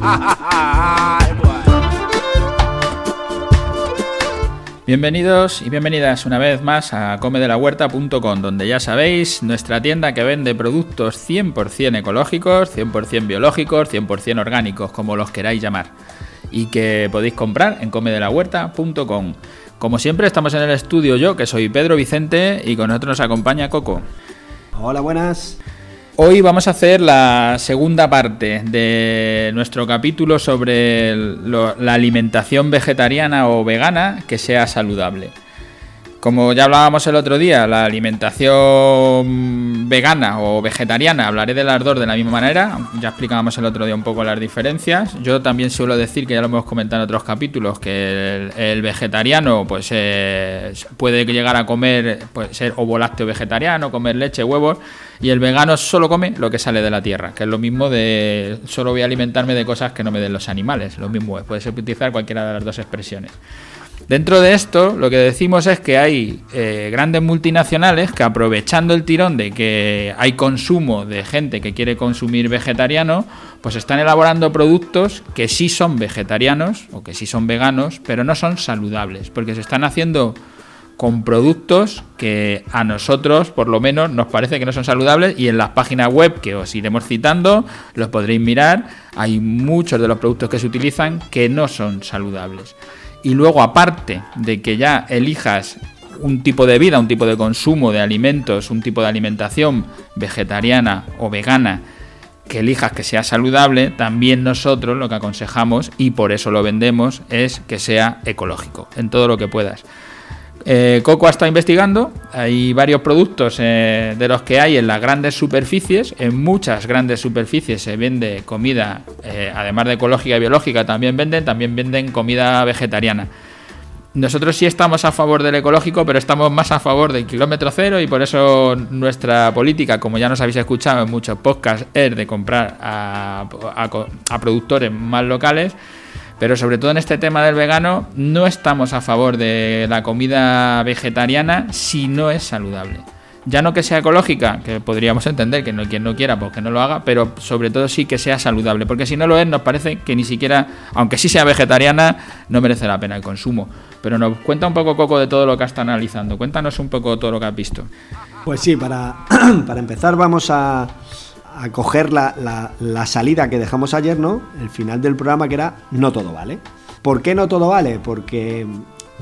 Bienvenidos y bienvenidas una vez más a comedelahuerta.com, donde ya sabéis, nuestra tienda que vende productos 100% ecológicos, 100% biológicos, 100% orgánicos, como los queráis llamar, y que podéis comprar en comedelahuerta.com. Como siempre, estamos en el estudio yo, que soy Pedro Vicente, y con nosotros nos acompaña Coco. Hola, buenas. Hoy vamos a hacer la segunda parte de nuestro capítulo sobre la alimentación vegetariana o vegana que sea saludable. Como ya hablábamos el otro día, la alimentación vegana o vegetariana, hablaré del ardor de la misma manera, ya explicábamos el otro día un poco las diferencias. Yo también suelo decir, que ya lo hemos comentado en otros capítulos, que el, vegetariano pues eh, puede llegar a comer, puede ser ovo lácteo vegetariano, comer leche, huevos, y el vegano solo come lo que sale de la tierra, que es lo mismo de solo voy a alimentarme de cosas que no me den los animales, lo mismo, puedes utilizar cualquiera de las dos expresiones. Dentro de esto, lo que decimos es que hay eh, grandes multinacionales que aprovechando el tirón de que hay consumo de gente que quiere consumir vegetariano, pues están elaborando productos que sí son vegetarianos o que sí son veganos, pero no son saludables, porque se están haciendo con productos que a nosotros, por lo menos, nos parece que no son saludables y en las páginas web que os iremos citando, los podréis mirar, hay muchos de los productos que se utilizan que no son saludables y luego aparte de que ya elijas un tipo de vida, un tipo de consumo de alimentos, un tipo de alimentación vegetariana o vegana que elijas que sea saludable, también nosotros lo que aconsejamos y por eso lo vendemos es que sea ecológico en todo lo que puedas. Eh, Coco ha estado investigando, hay varios productos eh, de los que hay en las grandes superficies, en muchas grandes superficies se vende comida, eh, además de ecológica y biológica, también venden, también venden comida vegetariana. Nosotros sí estamos a favor del ecológico, pero estamos más a favor del kilómetro cero y por eso nuestra política, como ya nos habéis escuchado en muchos podcasts, es de comprar a productores más locales pero sobre todo en este tema del vegano, no estamos a favor de la comida vegetariana si no es saludable. Ya no que sea ecológica, que podríamos entender que no, quien no quiera, pues que no lo haga, pero sobre todo sí que sea saludable, porque si no lo es, nos parece que ni siquiera, aunque sí sea vegetariana, no merece la pena el consumo. Pero nos cuenta un poco, Coco, de todo lo que has estado analizando. Cuéntanos un poco todo lo que has visto. Pues sí, para, para empezar vamos a, a coger la, la, salida que dejamos ayer, ¿no? El final del programa que era no todo vale. ¿Por qué no todo vale? Porque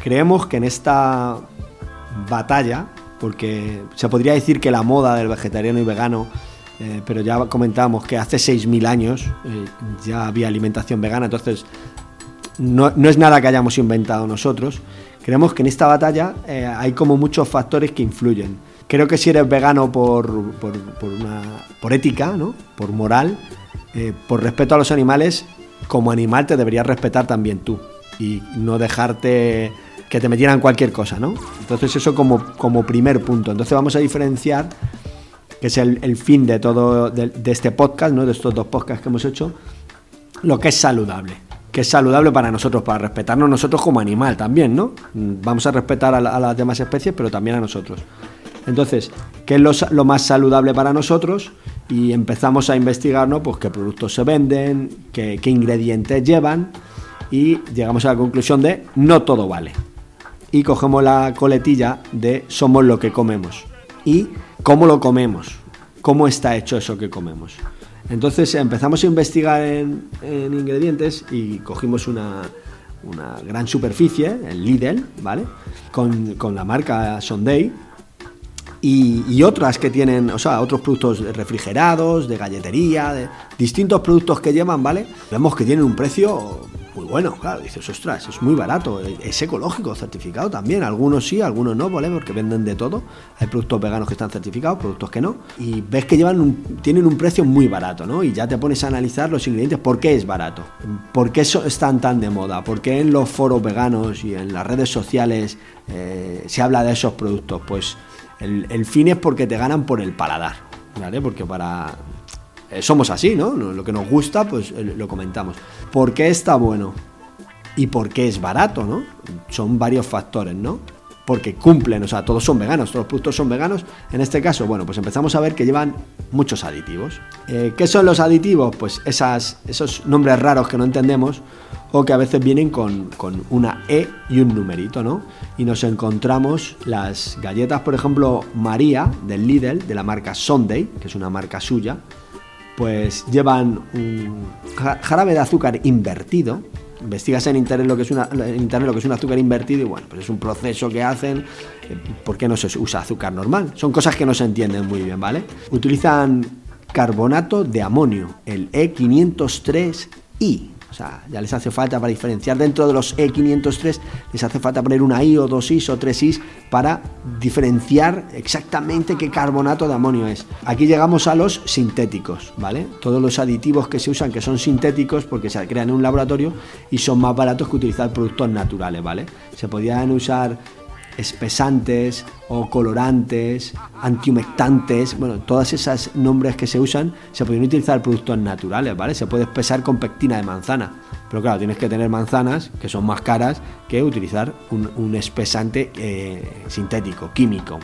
creemos que en esta batalla, porque se podría decir que la moda del vegetariano y vegano, eh, pero ya comentamos que hace 6.000 años eh, ya había alimentación vegana, entonces no, no, es nada que hayamos inventado nosotros. Creemos que en esta batalla eh, hay como muchos factores que influyen. Creo que si eres vegano por, por, una, por ética, ¿no? por moral, eh, por respeto a los animales, como animal te deberías respetar también tú y no dejarte que te metieran cualquier cosa, ¿no? Entonces eso como, como primer punto. Entonces vamos a diferenciar, que es el, fin de todo, de, este podcast, ¿no? De estos dos podcasts que hemos hecho, lo que es saludable. Que es saludable para nosotros, para respetarnos nosotros como animal también, ¿no? Vamos a respetar a las demás especies, pero también a nosotros. Entonces, ¿qué es lo, más saludable para nosotros? Y empezamos a investigar, ¿no? Pues qué productos se venden, qué, ingredientes llevan y llegamos a la conclusión de no todo vale. Y cogemos la coletilla de somos lo que comemos. ¿Y cómo lo comemos? ¿Cómo está hecho eso que comemos? Entonces empezamos a investigar en, ingredientes y cogimos una, gran superficie, el Lidl, ¿vale? Con, con la marca Sunday y, otras que tienen, o sea, otros productos refrigerados, de galletería, de distintos productos que llevan, ¿vale? Vemos que tienen un precio muy bueno, claro, dices, ostras, es muy barato, es ecológico, certificado también, algunos sí, algunos no, ¿vale? Porque venden de todo, hay productos veganos que están certificados, productos que no, y ves que llevan tienen un precio muy barato, ¿no? Y ya te pones a analizar los ingredientes, ¿por qué es barato? ¿Por qué están tan de moda? ¿Por qué en los foros veganos y en las redes sociales eh, se habla de esos productos? Pues el, fin es porque te ganan por el paladar, ¿vale? Porque para... Eh, somos así, ¿no? Lo que nos gusta, pues eh, lo comentamos. ¿Por qué está bueno? ¿Y por qué es barato, no? Son varios factores, ¿no? Porque cumplen, o sea, todos son veganos, todos los productos son veganos. En este caso, bueno, pues empezamos a ver que llevan muchos aditivos. Eh, ¿Qué son los aditivos? Pues esos nombres raros que no entendemos o que a veces vienen con, con, una E y un numerito, ¿no? Y nos encontramos las galletas, por ejemplo, María del Lidl, de la marca Sunday, que es una marca suya, pues llevan un jarabe de azúcar invertido, investigas en internet lo que es una en internet lo que es un azúcar invertido y bueno pues es un proceso que hacen eh, ¿por qué no se usa azúcar normal? son cosas que no se entienden muy bien ¿vale? utilizan carbonato de amonio el E503i o sea, ya les hace falta para diferenciar dentro de los E503, les hace falta poner una I o dos Is o tres Is para diferenciar exactamente qué carbonato de amonio es. Aquí llegamos a los sintéticos, ¿vale? Todos los aditivos que se usan que son sintéticos porque se crean en un laboratorio y son más baratos que utilizar productos naturales, ¿vale? Se podían usar espesantes o colorantes, antihumectantes, bueno, todas esas nombres que se usan se pueden utilizar productos naturales, ¿vale? Se puede espesar con pectina de manzana, pero claro, tienes que tener manzanas que son más caras que utilizar un, espesante eh, sintético, químico.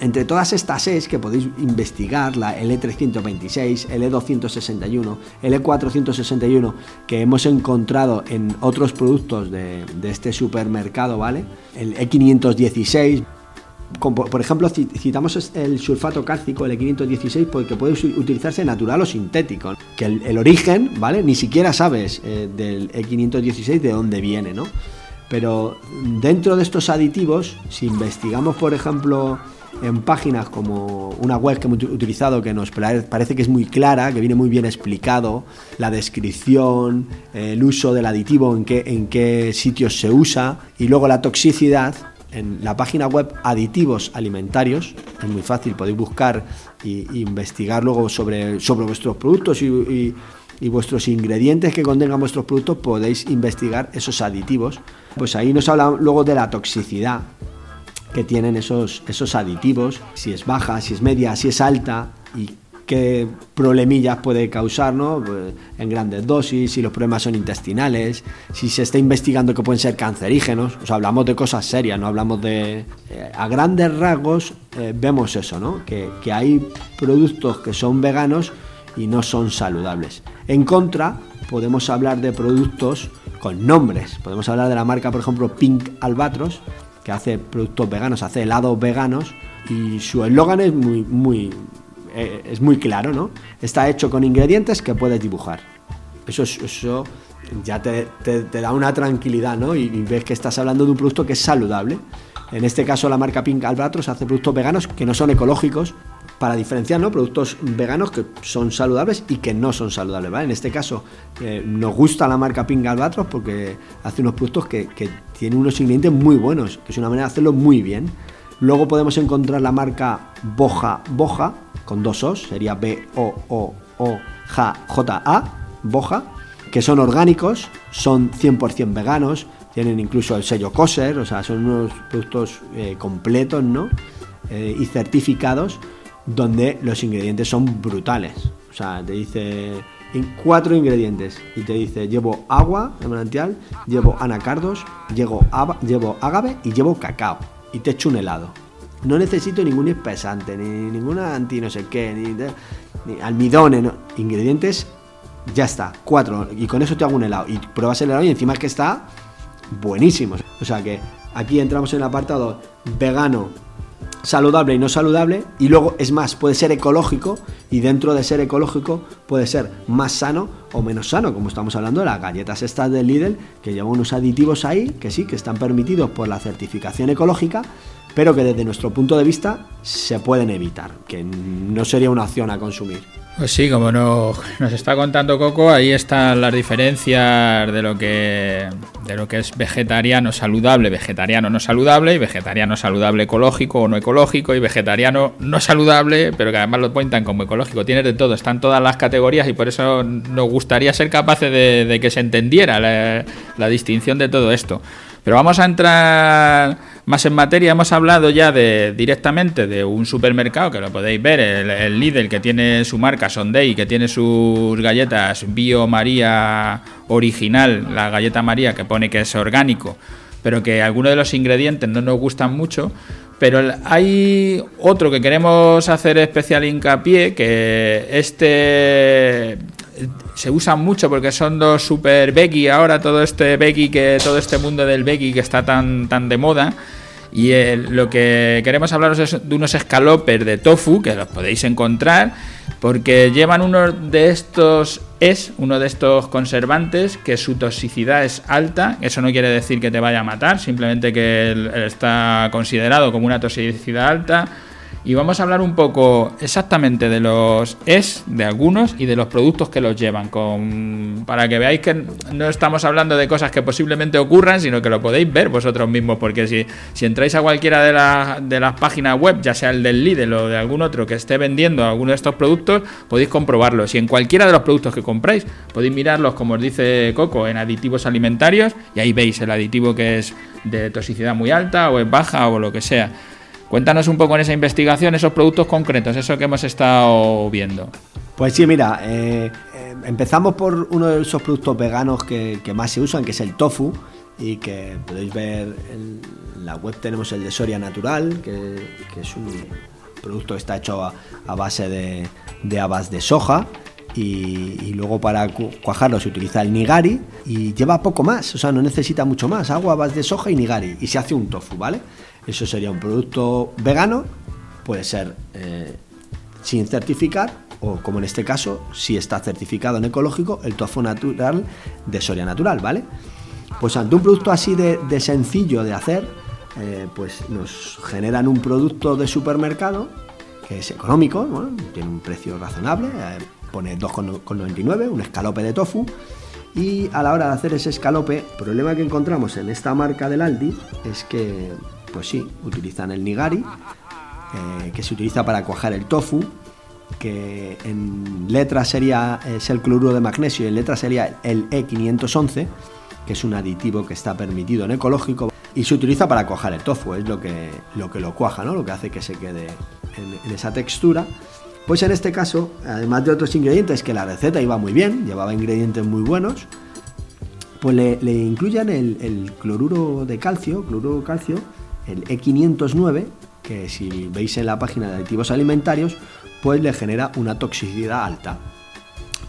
Entre todas estas es que podéis investigar, la L326, L261, L461, que hemos encontrado en otros productos de, de este supermercado, ¿vale? El E516, por ejemplo, citamos el sulfato cálcico, el E516, porque puede utilizarse natural o sintético. Que el, origen, ¿vale? Ni siquiera sabes eh, del E516 de dónde viene, ¿no? Pero dentro de estos aditivos, si investigamos, por ejemplo, en páginas como una web que hemos utilizado que nos parece que es muy clara, que viene muy bien explicado, la descripción, el uso del aditivo, en qué sitios se usa y luego la toxicidad, en la página web Aditivos Alimentarios, es muy fácil, podéis buscar e investigar luego sobre, sobre vuestros productos y, vuestros ingredientes que contengan vuestros productos, podéis investigar esos aditivos. Pues ahí nos habla luego de la toxicidad que tienen esos, esos aditivos, si es baja, si es media, si es alta qué problemillas puede causar ¿no? Pues, en grandes dosis, si los problemas son intestinales, si se está investigando que pueden ser cancerígenos, o sea, hablamos de cosas serias, no hablamos de... Eh, a grandes rasgos eh, vemos eso, ¿no? Que, que hay productos que son veganos y no son saludables. En contra, podemos hablar de productos con nombres. Podemos hablar de la marca, por ejemplo, Pink Albatros, que hace productos veganos, hace helados veganos y su eslogan es muy, muy, eh, es muy claro, ¿no? Está hecho con ingredientes que puedes dibujar. Eso, eso ya te, da una tranquilidad, ¿no? Y, ves que estás hablando de un producto que es saludable. En este caso, la marca Pink Albatros hace productos veganos que no son ecológicos para diferenciar, ¿no? Productos veganos que son saludables y que no son saludables, ¿vale? En este caso, eh, nos gusta la marca Pink Albatros porque hace unos productos que, que tienen unos ingredientes muy buenos, que es una manera de hacerlo muy bien. Luego podemos encontrar la marca Boja Boja, con dos O's, sería B-O-O-O-J-J-A, Boja, que son orgánicos, son 100% veganos, tienen incluso el sello kosher, o sea, son unos productos eh, completos, ¿no? Eh, y certificados, donde los ingredientes son brutales. O sea, te dice en cuatro ingredientes y te dice llevo agua de manantial, llevo anacardos, llevo, llevo agave y llevo cacao y te echo un helado. No necesito ningún espesante, ni ninguna anti no sé qué, ni, almidones, ingredientes, ya está, cuatro. Y con eso te hago un helado. Y pruebas el helado y encima es que está buenísimo. O sea que aquí entramos en el apartado vegano, saludable y no saludable. Y luego, es más, puede ser ecológico. Y dentro de ser ecológico, puede ser más sano o menos sano. Como estamos hablando de las galletas estas del Lidl, que llevan unos aditivos ahí, que sí, que están permitidos por la certificación ecológica pero que desde nuestro punto de vista se pueden evitar, que no sería una opción a consumir. Pues sí, como nos está contando Coco, ahí están las diferencias de lo que de lo que es vegetariano saludable, vegetariano no saludable, y vegetariano saludable ecológico o no ecológico, y vegetariano no saludable, pero que además lo cuentan como ecológico. Tienes de todo, están todas las categorías y por eso nos gustaría ser capaces de, que se entendiera la distinción de todo esto. Pero vamos a entrar más en materia. Hemos hablado ya de directamente de un supermercado que lo podéis ver, el, el Lidl que tiene su marca Sunday, que tiene sus galletas Bio María original, la galleta María que pone que es orgánico pero que algunos de los ingredientes no nos gustan mucho. Pero hay otro que queremos hacer especial hincapié, que este se usa mucho porque son dos super veggie ahora, todo este veggie que todo este mundo del veggie que está tan tan de moda y lo que queremos hablaros es de unos escalopes de tofu, que los podéis encontrar, porque llevan uno de estos es uno de estos conservantes que su toxicidad es alta. Eso no quiere decir que te vaya a matar, simplemente que está considerado como una toxicidad alta y vamos a hablar un poco exactamente de los es de algunos y de los productos que los llevan, con, para que veáis que no estamos hablando de cosas que posiblemente ocurran, sino que lo podéis ver vosotros mismos, porque si, si entráis a cualquiera de, de las páginas web, ya sea el del Lidl o de algún otro que esté vendiendo alguno de estos productos, podéis comprobarlo. Si en cualquiera de los productos que compráis, podéis mirarlos, como os dice Coco, en aditivos alimentarios, y ahí veis el aditivo que es de toxicidad muy alta o es baja o lo que sea. Cuéntanos un poco en esa investigación esos productos concretos, eso que hemos estado viendo. Pues sí, mira, eh, eh, empezamos por uno de esos productos veganos que, más se usan, que es el tofu, y que podéis ver en la web tenemos el de Soria Natural, que, es un producto que está hecho a, base de, de habas de soja. Y, luego para cuajarlo se utiliza el nigari y lleva poco más, o sea, no necesita mucho más, agua, habas de soja y nigari y se hace un tofu, ¿vale? Eso sería un producto vegano, puede ser eh, sin certificar o como en este caso, si está certificado en ecológico, el tofu natural de Soria Natural, ¿vale? Pues ante un producto así de, sencillo de hacer, eh, pues nos generan un producto de supermercado que es económico, tiene un precio razonable, eh, pone 2,99, un escalope de tofu, y a la hora de hacer ese escalope, problema que encontramos en esta marca del Aldi es que pues sí, utilizan el nigari, eh, que se utiliza para cuajar el tofu, que en letra sería es el cloruro de magnesio y en letra sería el E511, que es un aditivo que está permitido en ecológico y se utiliza para cuajar el tofu, es lo que lo, que lo cuaja, ¿no? lo que hace que se quede en, esa textura. Pues en este caso, además de otros ingredientes, que la receta iba muy bien, llevaba ingredientes muy buenos, pues le, incluyan el, el, cloruro de calcio, cloruro de calcio, el E509, que si veis en la página de aditivos alimentarios, pues le genera una toxicidad alta.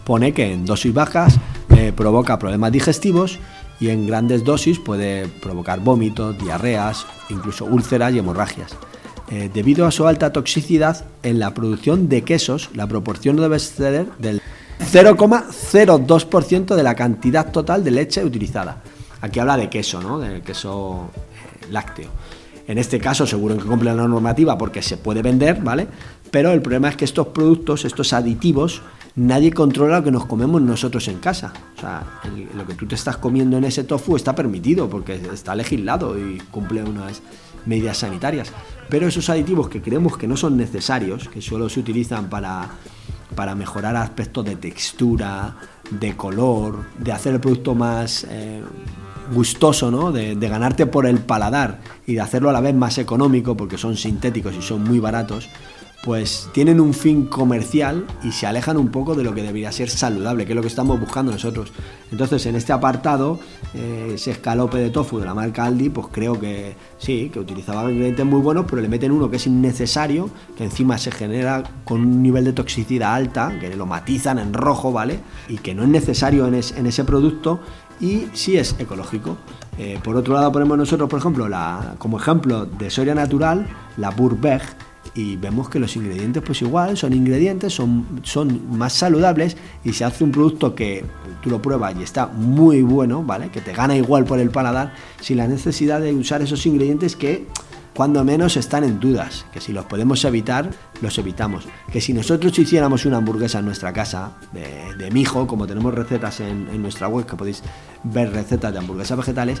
Pone que en dosis bajas eh, provoca problemas digestivos y en grandes dosis puede provocar vómitos, diarreas, incluso úlceras y hemorragias. Eh, debido a su alta toxicidad, en la producción de quesos la proporción debe ser del 0,02% de la cantidad total de leche utilizada. Aquí habla de queso, ¿no? De queso eh, lácteo. En este caso seguro que cumple la normativa porque se puede vender, ¿vale? Pero el problema es que estos productos, estos aditivos, nadie controla lo que nos comemos nosotros en casa. O sea, lo que tú te estás comiendo en ese tofu está permitido porque está legislado y cumple unas medidas sanitarias. Pero esos aditivos que creemos que no son necesarios, que solo se utilizan para, para mejorar aspectos de textura, de color, de hacer el producto más... Eh, gustoso, ¿no? De, ganarte por el paladar y de hacerlo a la vez más económico, porque son sintéticos y son muy baratos, pues tienen un fin comercial y se alejan un poco de lo que debería ser saludable, que es lo que estamos buscando nosotros. Entonces, en este apartado, eh, ese escalope de tofu de la marca Aldi, pues creo que sí, que utilizaba ingredientes muy buenos, pero le meten uno que es innecesario, que encima se genera con un nivel de toxicidad alta, que lo matizan en rojo, ¿vale? Y que no es necesario en, en ese producto y sí es ecológico. Eh, por otro lado ponemos nosotros, por ejemplo, la, como ejemplo de Soria Natural, la Burberg, y vemos que los ingredientes pues igual son ingredientes, son, son más saludables y se hace un producto que tú lo pruebas y está muy bueno, ¿vale? Que te gana igual por el paladar sin la necesidad de usar esos ingredientes que cuando menos están en dudas, que si los podemos evitar, los evitamos. Que si nosotros hiciéramos una hamburguesa en nuestra casa, de, mijo, como tenemos recetas en, nuestra web, que podéis ver recetas de hamburguesas vegetales,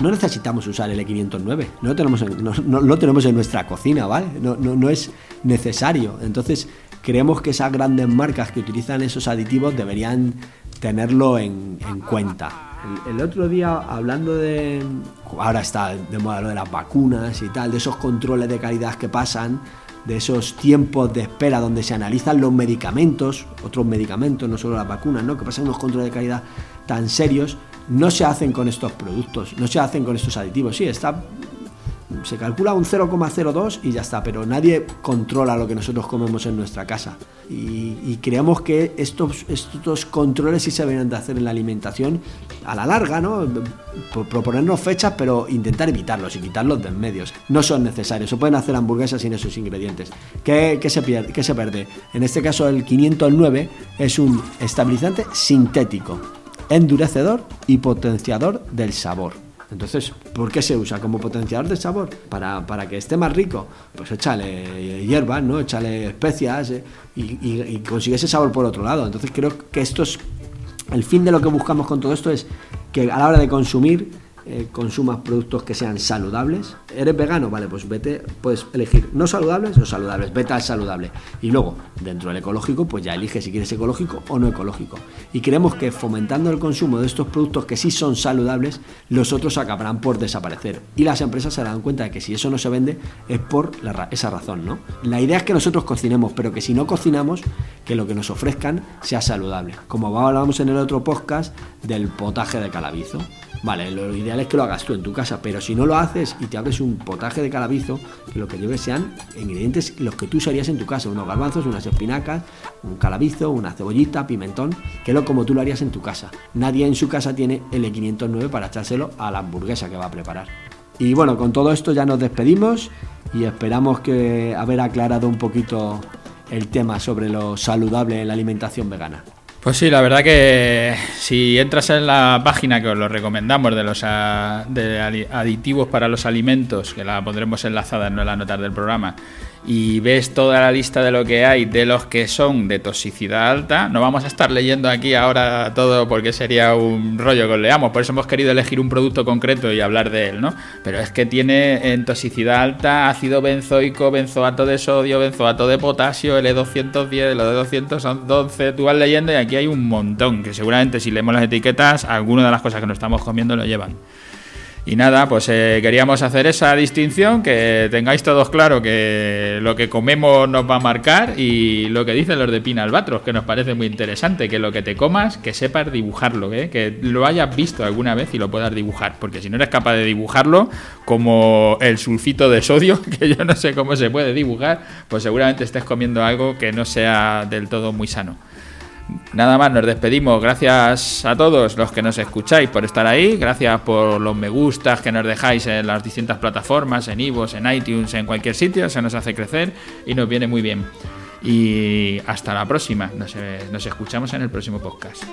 no necesitamos usar el E509, no lo tenemos en, no, tenemos en nuestra cocina, ¿vale? No, no, es necesario. Entonces, creemos que esas grandes marcas que utilizan esos aditivos deberían tenerlo en cuenta el, otro día, hablando de. Ahora está de moda lo de las vacunas y tal, de esos controles de calidad que pasan, de esos tiempos de espera donde se analizan los medicamentos, otros medicamentos, no solo las vacunas, ¿no? Que pasan unos controles de calidad tan serios. No se hacen con estos productos, no se hacen con estos aditivos. Sí, está se calcula un 0,02 y ya está, pero nadie controla lo que nosotros comemos en nuestra casa. Y, creemos que estos, estos controles sí se deben de hacer en la alimentación a la larga, ¿no? Proponernos fechas, pero intentar evitarlos y quitarlos de en medios. No son necesarios, se pueden hacer hamburguesas sin esos ingredientes. ¿Qué, se pierde, ¿Qué se pierde? En este caso el 509 es un estabilizante sintético, endurecedor y potenciador del sabor. Entonces, ¿por qué se usa? Como potenciador de sabor, para, que esté más rico. Pues échale hierbas, ¿no? Échale especias eh, y, consigue ese sabor por otro lado. Entonces creo que esto es. El fin de lo que buscamos con todo esto es que a la hora de consumir eh, consumas productos que sean saludables. ¿Eres vegano? Vale, pues vete, puedes elegir no saludables o saludables, vete al saludable. Y luego, dentro del ecológico, pues ya elige si quieres ecológico o no ecológico. Y creemos que fomentando el consumo de estos productos que sí son saludables, los otros acabarán por desaparecer. Y las empresas se darán cuenta de que si eso no se vende es por esa razón, ¿no? La idea es que nosotros cocinemos, pero que si no cocinamos, que lo que nos ofrezcan sea saludable. Como hablábamos en el otro podcast del potaje de calabizo. Vale, lo ideal es que lo hagas tú en tu casa, pero si no lo haces y te abres un potaje de calabizo, que lo que lleves sean ingredientes los que tú usarías en tu casa, unos garbanzos, unas espinacas, un calabizo, una cebollita, pimentón, que lo como tú lo harías en tu casa. Nadie en su casa tiene el E509 para echárselo a la hamburguesa que va a preparar. Y bueno, con todo esto ya nos despedimos y esperamos que haber aclarado un poquito el tema sobre lo saludable en la alimentación vegana. Pues sí, la verdad que si entras en la página que os lo recomendamos de los aditivos para los alimentos, que la pondremos enlazada en las notas del programa, y ves toda la lista de lo que hay de los que son de toxicidad alta, no vamos a estar leyendo aquí ahora todo porque sería un rollo que os leamos, por eso hemos querido elegir un producto concreto y hablar de él, ¿no? Pero es que tiene en toxicidad alta ácido benzoico, benzoato de sodio, benzoato de potasio, L210, lo de 211, tú vas leyendo y aquí hay un montón, que seguramente si leemos las etiquetas, alguna de las cosas que nos estamos comiendo lo llevan. Y nada, pues eh, queríamos hacer esa distinción, que tengáis todos claro que lo que comemos nos va a marcar y lo que dicen los de Pina Albatros, que nos parece muy interesante, que lo que te comas, que sepas dibujarlo, ¿eh? que lo hayas visto alguna vez y lo puedas dibujar, porque si no eres capaz de dibujarlo, como el sulfito de sodio, que yo no sé cómo se puede dibujar, pues seguramente estés comiendo algo que no sea del todo muy sano. Nada más, nos despedimos. Gracias a todos los que nos escucháis por estar ahí. Gracias por los me gustas que nos dejáis en las distintas plataformas, en Ivos, en iTunes, en cualquier sitio. Se nos hace crecer y nos viene muy bien. Y hasta la próxima. Nos, nos escuchamos en el próximo podcast.